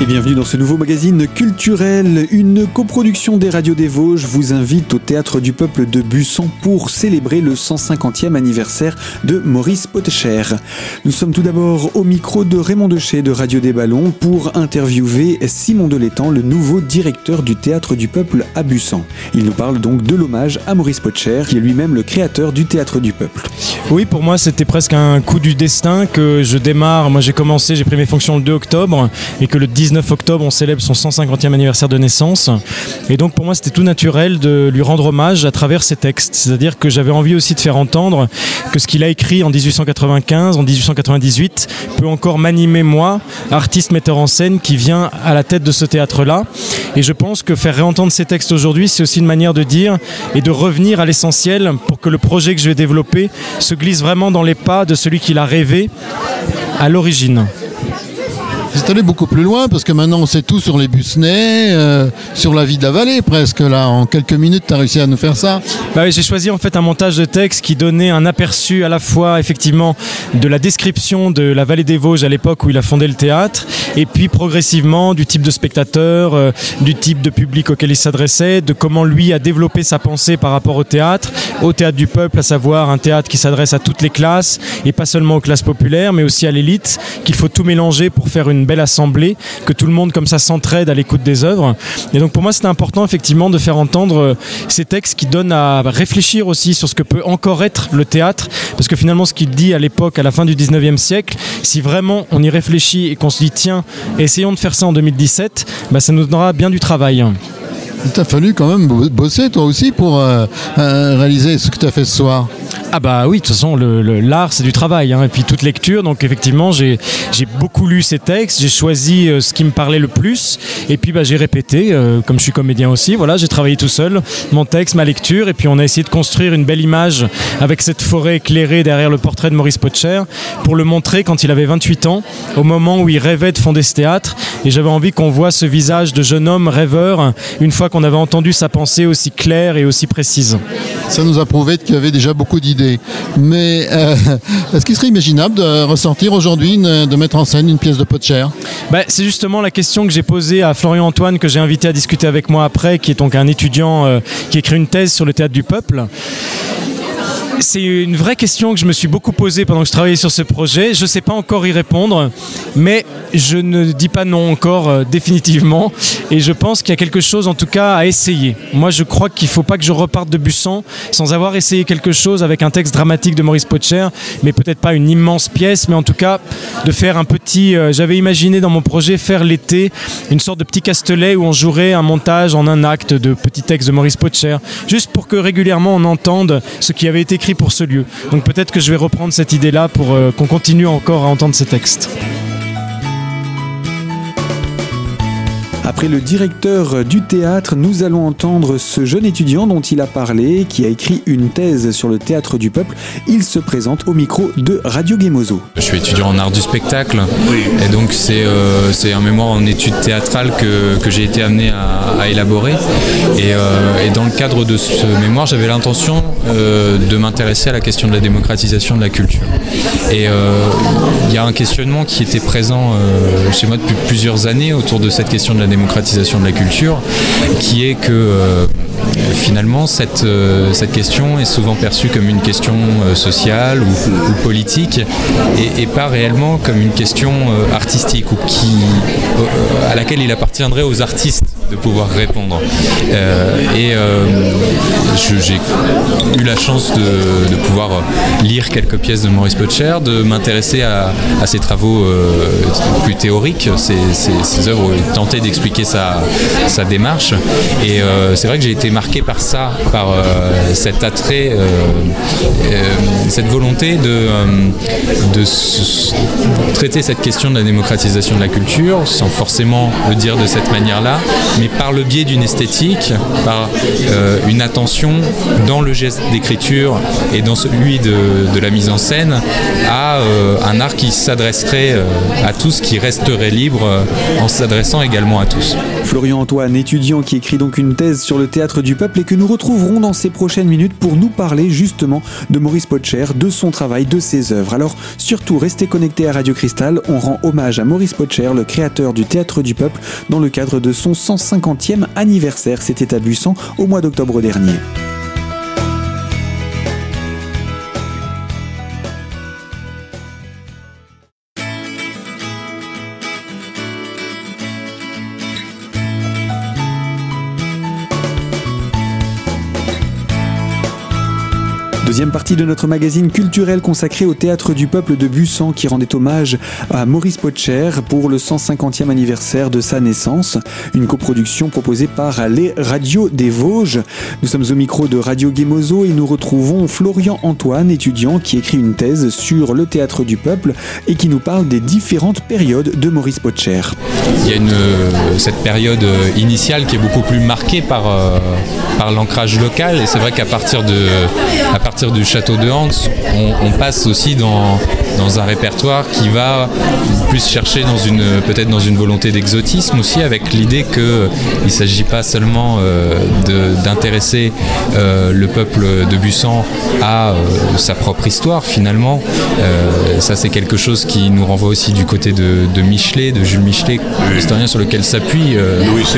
Et bienvenue dans ce nouveau magazine culturel. Une coproduction des radios des Vosges vous invite au Théâtre du Peuple de Busson pour célébrer le 150e anniversaire de Maurice Pottecher. Nous sommes tout d'abord au micro de Raymond Deché de Radio des Ballons pour interviewer Simon Delétang, le nouveau directeur du Théâtre du Peuple à Busson. Il nous parle donc de l'hommage à Maurice Pottecher, qui est lui-même le créateur du Théâtre du Peuple. Oui, pour moi, c'était presque un coup du destin que je démarre. Moi, j'ai commencé, j'ai pris mes fonctions le 2 octobre et que le 19 octobre, on célèbre son 150e anniversaire de naissance. Et donc pour moi, c'était tout naturel de lui rendre hommage à travers ses textes. C'est-à-dire que j'avais envie aussi de faire entendre que ce qu'il a écrit en 1895, en 1898, peut encore m'animer moi, artiste metteur en scène qui vient à la tête de ce théâtre-là. Et je pense que faire réentendre ces textes aujourd'hui, c'est aussi une manière de dire et de revenir à l'essentiel pour que le projet que je vais développer se glisse vraiment dans les pas de celui qu'il a rêvé à l'origine. C'est allé beaucoup plus loin parce que maintenant on sait tout sur les Busnets, euh, sur la vie de la vallée presque. Là, en quelques minutes, tu as réussi à nous faire ça. Bah j'ai choisi en fait un montage de texte qui donnait un aperçu à la fois effectivement de la description de la vallée des Vosges à l'époque où il a fondé le théâtre, et puis progressivement du type de spectateur, euh, du type de public auquel il s'adressait, de comment lui a développé sa pensée par rapport au théâtre, au théâtre du peuple, à savoir un théâtre qui s'adresse à toutes les classes et pas seulement aux classes populaires, mais aussi à l'élite, qu'il faut tout mélanger pour faire une belle assemblée, que tout le monde comme ça s'entraide à l'écoute des œuvres. Et donc pour moi c'était important effectivement de faire entendre euh, ces textes qui donnent à réfléchir aussi sur ce que peut encore être le théâtre, parce que finalement ce qu'il dit à l'époque, à la fin du 19e siècle, si vraiment on y réfléchit et qu'on se dit tiens, essayons de faire ça en 2017, bah, ça nous donnera bien du travail. Il t'a fallu quand même bosser toi aussi pour euh, euh, réaliser ce que tu as fait ce soir. Ah bah oui, de toute façon, l'art c'est du travail, hein, et puis toute lecture, donc effectivement j'ai beaucoup lu ces textes, j'ai choisi euh, ce qui me parlait le plus, et puis bah, j'ai répété, comme je suis comédien aussi, voilà, j'ai travaillé tout seul, mon texte, ma lecture, et puis on a essayé de construire une belle image avec cette forêt éclairée derrière le portrait de Maurice Potcher, pour le montrer quand il avait 28 ans, au moment où il rêvait de fonder ce théâtre, et j'avais envie qu'on voit ce visage de jeune homme rêveur, une fois qu'on avait entendu sa pensée aussi claire et aussi précise. Ça nous a prouvé qu'il y avait déjà beaucoup d'idées. Mais euh, est-ce qu'il serait imaginable de ressortir aujourd'hui, de mettre en scène une pièce de pot de chair? Ben, C'est justement la question que j'ai posée à Florian Antoine, que j'ai invité à discuter avec moi après, qui est donc un étudiant euh, qui écrit une thèse sur le théâtre du peuple c'est une vraie question que je me suis beaucoup posée pendant que je travaillais sur ce projet. Je ne sais pas encore y répondre, mais je ne dis pas non encore euh, définitivement. Et je pense qu'il y a quelque chose en tout cas à essayer. Moi, je crois qu'il ne faut pas que je reparte de Bussan sans avoir essayé quelque chose avec un texte dramatique de Maurice Potcher, mais peut-être pas une immense pièce, mais en tout cas de faire un petit. Euh, j'avais imaginé dans mon projet faire l'été une sorte de petit castelet où on jouerait un montage en un acte de petits textes de Maurice Potcher, juste pour que régulièrement on entende ce qui avait été écrit pour ce lieu. Donc peut-être que je vais reprendre cette idée-là pour euh, qu'on continue encore à entendre ces textes. Après le directeur du théâtre, nous allons entendre ce jeune étudiant dont il a parlé, qui a écrit une thèse sur le théâtre du peuple. Il se présente au micro de Radio Gemozo. Je suis étudiant en art du spectacle et donc c'est euh, un mémoire en études théâtrales que, que j'ai été amené à, élaborer. Euh, et, dans le cadre de ce mémoire, j'avais l'intention euh, de m'intéresser à la question de la démocratisation de la culture. Et il y a un questionnement qui était présent chez moi depuis plusieurs années autour de cette question de la démocratisation démocratisation de la culture, qui est que euh, finalement cette, euh, cette question est souvent perçue comme une question euh, sociale ou, politique et, pas réellement comme une question artistique ou qui, à laquelle il appartiendrait aux artistes de pouvoir répondre. et j'ai eu la chance de, pouvoir lire quelques pièces de Maurice Potcher, de m'intéresser à, ses travaux plus théoriques, ses, œuvres, tenter d'expliquer sa, démarche. Et euh, c'est vrai que j'ai été marqué par ça, par euh, cet attrait, euh, cette volonté de, traiter cette question de la démocratisation de la culture, sans forcément le dire de cette manière-là, mais par le biais d'une esthétique, par une attention dans le geste d'écriture et dans celui de, la mise en scène à un art qui s'adresserait à tous, qui resterait libre en s'adressant également à tous. Florian Antoine, étudiant qui écrit donc une thèse sur le théâtre du peuple et que nous retrouverons dans ces prochaines minutes pour nous parler justement de Maurice Potcher, de son travail, de ses œuvres. Alors surtout restez connectés à Radio Cristal, on rend hommage à Maurice Potcher, le créateur du théâtre du peuple, dans le cadre de son 150e anniversaire. C'était à au mois d'octobre dernier. Deuxième partie de notre magazine culturel consacré au théâtre du peuple de Bussan qui rendait hommage à Maurice Potcher pour le 150e anniversaire de sa naissance. Une coproduction proposée par les radios des Vosges. Nous sommes au micro de Radio Guémozo et nous retrouvons Florian Antoine, étudiant qui écrit une thèse sur le théâtre du peuple et qui nous parle des différentes périodes de Maurice Potcher. Il y a une, cette période initiale qui est beaucoup plus marquée par, euh, par l'ancrage local et c'est vrai qu'à partir de du château de Hans, on, passe aussi dans, dans un répertoire qui va plus chercher dans une peut-être dans une volonté d'exotisme aussi, avec l'idée qu'il ne s'agit pas seulement euh, d'intéresser euh, le peuple de Bussan à euh, sa propre histoire finalement. ça c'est quelque chose qui nous renvoie aussi du côté de, Michelet, de Jules Michelet, historien sur lequel s'appuie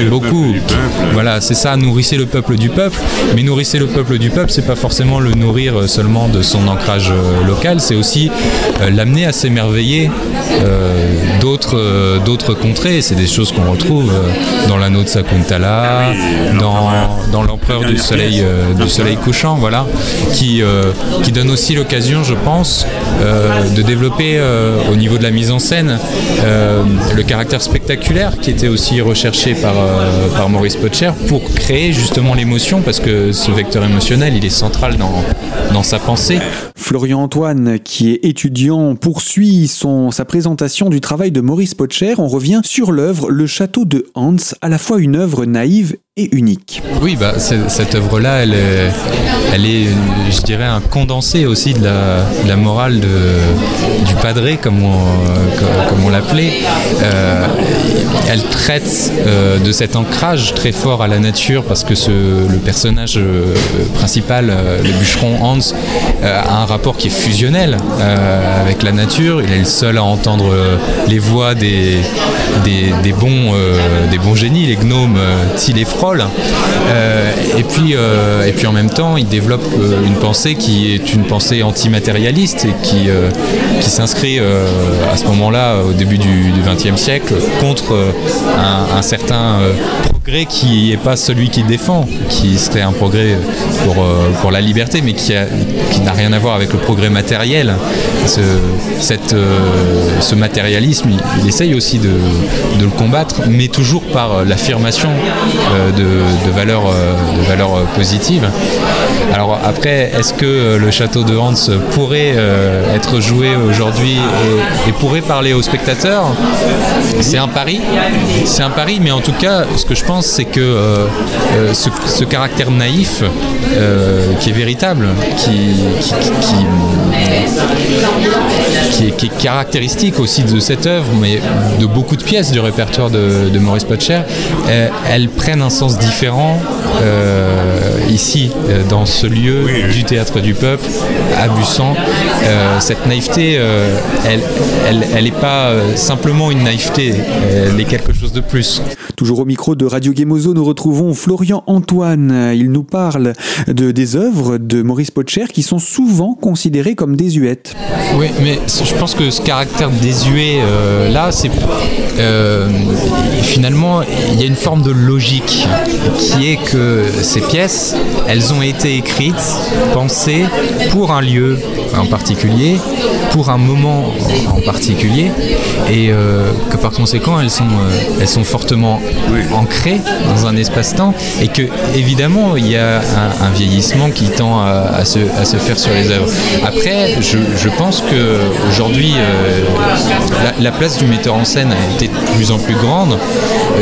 beaucoup. Voilà, c'est ça, nourrissez le peuple du peuple, mais nourrissez le peuple du peuple, c'est pas forcément le nourrir euh, seulement de son ancrage euh, local, c'est aussi euh, l'amener à s'émerveiller d'autres d'autres contrées. C'est des choses qu'on retrouve dans l'anneau de Sakuntala, dans, dans l'empereur du soleil du soleil couchant, voilà, qui qui donne aussi l'occasion, je pense, de développer au niveau de la mise en scène le caractère spectaculaire qui était aussi recherché par par Maurice Potcher pour créer justement l'émotion parce que ce vecteur émotionnel il est central dans, dans sa pensée. Florian Antoine, qui est étudiant, poursuit son, sa présentation du travail de Maurice Potcher. On revient sur l'œuvre Le Château de Hans, à la fois une œuvre naïve et unique. Oui, bah, cette œuvre-là, elle est, elle est, je dirais, un condensé aussi de la, la morale de, du padré, comme on, comme, on l'appelait. Euh, elle traite euh, de cet ancrage très fort à la nature parce que ce, le personnage euh, principal, le bûcheron Hans, a un rapport qui est fusionnel avec la nature. Il est le seul à entendre les voix des, des, bons, des bons génies, les gnomes, Thiel et et, puis, et puis en même temps, il développe une pensée qui est une pensée antimatérialiste et qui, qui s'inscrit à ce moment-là, au début du XXe siècle, contre un, certain euh, progrès qui n'est pas celui qui défend, qui serait un progrès pour, euh, pour la liberté, mais qui, qui n'a rien à voir avec le progrès matériel. Ce, euh, ce matérialisme, il, essaye aussi de, le combattre, mais toujours par l'affirmation de, de, valeurs, de valeurs positives. Alors après, est-ce que le château de Hans pourrait être joué aujourd'hui et, pourrait parler aux spectateurs? C'est un pari, c'est un pari, mais en tout cas, ce que je pense, c'est que euh, euh, ce, caractère naïf, euh, qui est véritable, qui, est, caractéristique aussi de cette œuvre, mais de beaucoup de pièces du répertoire de, Maurice Potcher, elles prennent un sens différent ici, dans ce lieu du théâtre du peuple, à Bussan. cette naïveté, elle n'est pas simplement une naïveté, elle est quelque chose de plus. Toujours au micro de Radio Gemozo, nous retrouvons Florian Antoine. Il nous parle de, des œuvres de Maurice Potcher qui sont souvent considérées comme désuètes. Oui, mais je pense que ce caractère désuet euh, là, c'est euh, finalement il y a une forme de logique qui est que ces pièces, elles ont été écrites, pensées pour un en particulier, pour un moment en particulier, et euh, que par conséquent elles sont, elles sont fortement ancré dans un espace-temps et que évidemment il y a un, vieillissement qui tend à, se, à, se, faire sur les œuvres. Après, je, je pense que aujourd'hui euh, la, place du metteur en scène a été de plus en plus grande.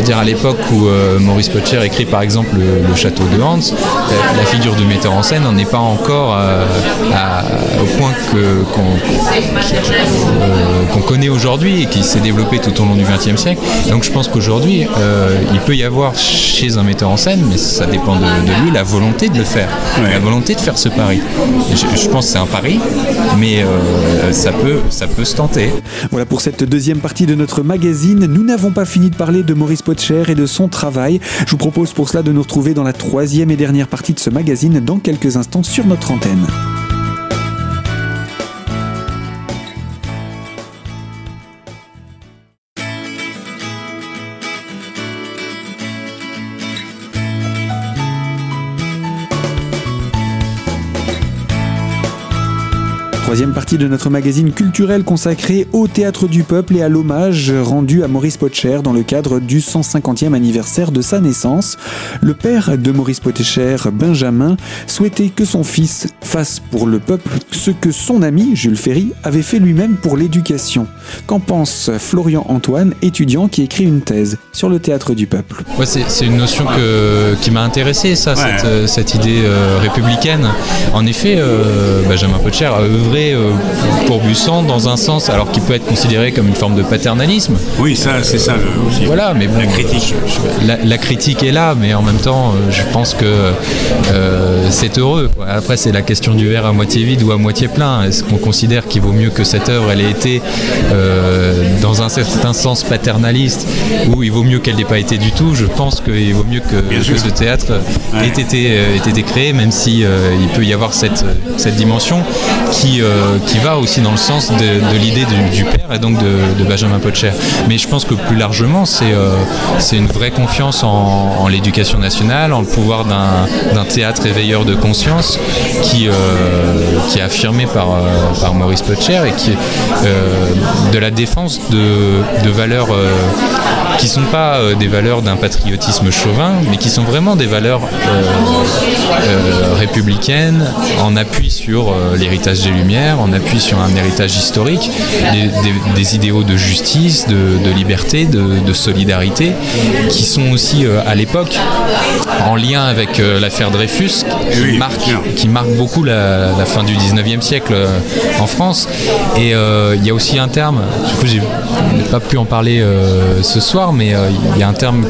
dire à l'époque où euh, Maurice Potcher écrit par exemple le, Château de Hans, euh, la figure du metteur en scène n'en est pas encore au point qu'on connaît aujourd'hui et qui s'est développé tout au long du XXe siècle. Donc je pense qu'aujourd'hui, il peut y avoir chez un metteur en scène, mais ça dépend de, lui, la volonté de le faire, la volonté de faire ce pari. Je, pense que c'est un pari, mais ça, peut, ça peut se tenter. Voilà pour cette deuxième partie de notre magazine. Nous n'avons pas fini de parler de Maurice Potcher et de son travail. Je vous propose pour cela de nous retrouver dans la troisième et dernière partie de ce magazine dans quelques instants sur notre antenne. Troisième partie de notre magazine culturel consacré au théâtre du peuple et à l'hommage rendu à Maurice Potcher dans le cadre du 150e anniversaire de sa naissance. Le père de Maurice Potcher, Benjamin, souhaitait que son fils fasse pour le peuple ce que son ami Jules Ferry avait fait lui-même pour l'éducation. Qu'en pense Florian Antoine, étudiant qui écrit une thèse sur le théâtre du peuple? C'est une notion qui m'a intéressé, ça, cette, idée euh, républicaine. En effet, euh, Benjamin Potcher a œuvré euh, pour Bussan dans un sens, alors qu'il peut être considéré comme une forme de paternalisme. Oui, ça, c'est ça aussi. Voilà, mais bon, la critique. la, critique est là, mais en même temps, euh, je pense que euh, c'est heureux. Après, c'est la question du verre à moitié vide ou à moitié plein. Est-ce qu'on considère qu'il vaut mieux que cette œuvre elle ait été dans un certain sens paternaliste, ou il vaut mieux qu'elle n'ait pas été du tout? Je pense qu'il vaut mieux que, ce théâtre ait, été, ait été créé, même si il peut y avoir cette, cette dimension qui euh, qui va aussi dans le sens de, l'idée du, père et donc de, Benjamin Potcher. Mais je pense que plus largement, c'est euh, une vraie confiance en, l'éducation nationale, en le pouvoir d'un théâtre éveilleur de conscience qui, euh, qui est affirmé par, par Maurice Potcher et qui de la défense de, de valeurs qui ne sont pas des valeurs d'un patriotisme chauvin, mais qui sont vraiment des valeurs républicaines en appui sur l'héritage des Lumières on appuie sur un héritage historique, des, idéaux de justice, de, liberté, de, solidarité, qui sont aussi euh, à l'époque en lien avec euh, l'affaire Dreyfus, qui, marque, beaucoup la, fin du 19e siècle euh, en France. Et il y a aussi un terme, du coup j'ai pas pu en parler ce soir, mais il y a un terme,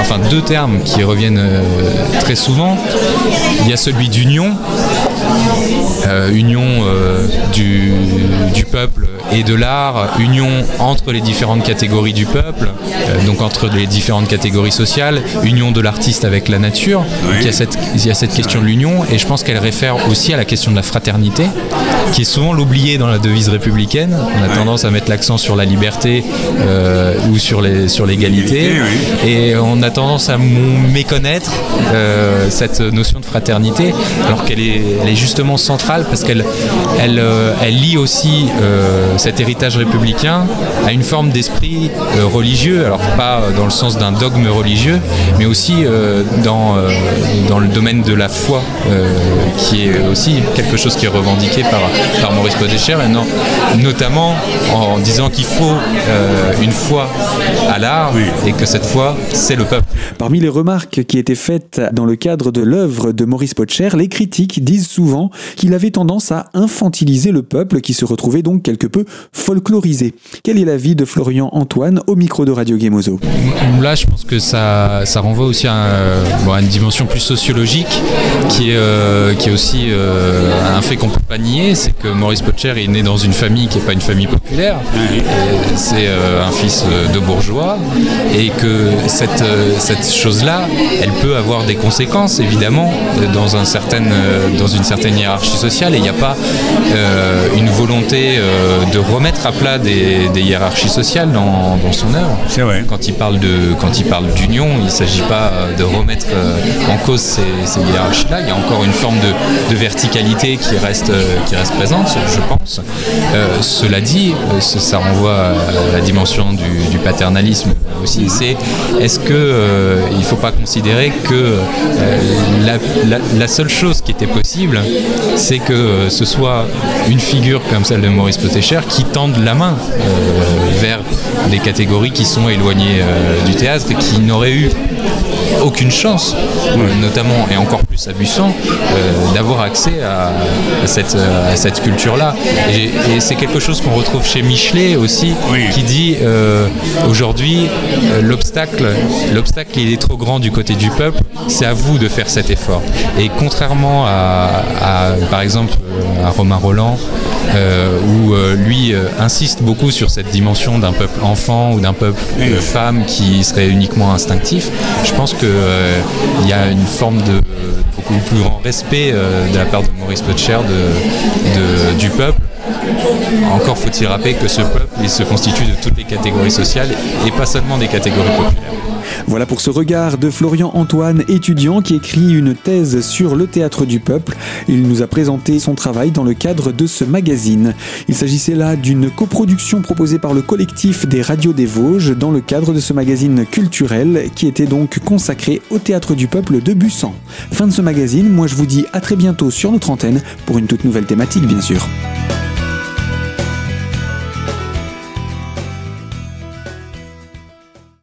enfin deux termes qui reviennent très souvent. Il y a celui d'union, union du, du, peuple et de l'art, union entre les différentes catégories du peuple, euh, donc entre les différentes catégories sociales, union de l'artiste avec la nature. il, y a cette, il y a cette question de l'union et je pense qu'elle réfère aussi à la question de la fraternité, qui est souvent l'oubliée dans la devise républicaine. On a tendance à mettre l'accent sur la liberté euh, ou sur l'égalité et on a tendance à méconnaître euh, cette notion de fraternité alors qu'elle est, elle est justement centrale parce qu'elle elle, euh, elle lie aussi euh, cet héritage républicain à une forme d'esprit euh, religieux, alors pas dans le sens d'un dogme religieux, mais aussi dans, dans le domaine de la foi, qui est aussi quelque chose qui est revendiqué par, par Maurice Podécher, notamment en disant qu'il faut une foi à l'art et que cette foi, c'est le peuple. Parmi les remarques qui étaient faites dans le cadre de l'œuvre de Maurice Potcher, les critiques disent souvent qu'il avait tendance à infantiliser le peuple qui se retrouvait donc quelque peu folklorisé. Quel est l'avis de Florian Antoine au micro de Radio Gemozo Là, je pense que ça, ça renvoie aussi à, une dimension plus sociologique qui est, euh, qui est aussi euh, un fait qu'on peut pas nier, c'est que Maurice Potcher est né dans une famille qui n'est pas une famille populaire, c'est euh, un fils de bourgeois, et que cette, cette chose-là, elle peut avoir des conséquences évidemment dans, un certain, dans une certaine hiérarchie sociale, et il n'y a pas euh, une volonté euh, de remettre à plat des, hiérarchies sociales dans, son œuvre. C'est vrai. Quand il parle de quand il parle d'union, il ne s'agit pas de remettre euh, en cause ces, hiérarchies-là. Il y a encore une forme de, verticalité qui reste qui reste présente, je pense. cela dit, ça renvoie à la dimension du, paternalisme aussi. C'est est-ce que il ne faut pas considérer que la, la, seule chose qui était possible, c'est que ce soit une figure comme celle de Maurice Potécher qui tende la main euh, vers des catégories qui sont éloignées euh, du théâtre qui n'auraient eu aucune chance, notamment et encore plus à Bussan, d'avoir accès à, cette, à cette culture-là. Et, c'est quelque chose qu'on retrouve chez Michelet aussi, qui dit aujourd'hui l'obstacle, l'obstacle il est trop grand du côté du peuple, c'est à vous de faire cet effort. Et contrairement à, par exemple à Romain Roland, où lui insiste beaucoup sur cette dimension d'un peuple enfant ou d'un peuple femme qui serait uniquement instinctif, je pense il y a une forme de beaucoup plus grand respect de la part de Maurice Potcher du peuple encore faut-il rappeler que ce peuple, se constitue de toutes les catégories sociales et pas seulement des catégories populaires. Voilà pour ce regard de Florian Antoine, étudiant qui écrit une thèse sur le théâtre du peuple. Il nous a présenté son travail dans le cadre de ce magazine. Il s'agissait là d'une coproduction proposée par le collectif des radios des Vosges dans le cadre de ce magazine culturel qui était donc consacré au théâtre du peuple de Bussan. Fin de ce magazine, moi je vous dis à très bientôt sur notre antenne pour une toute nouvelle thématique bien sûr.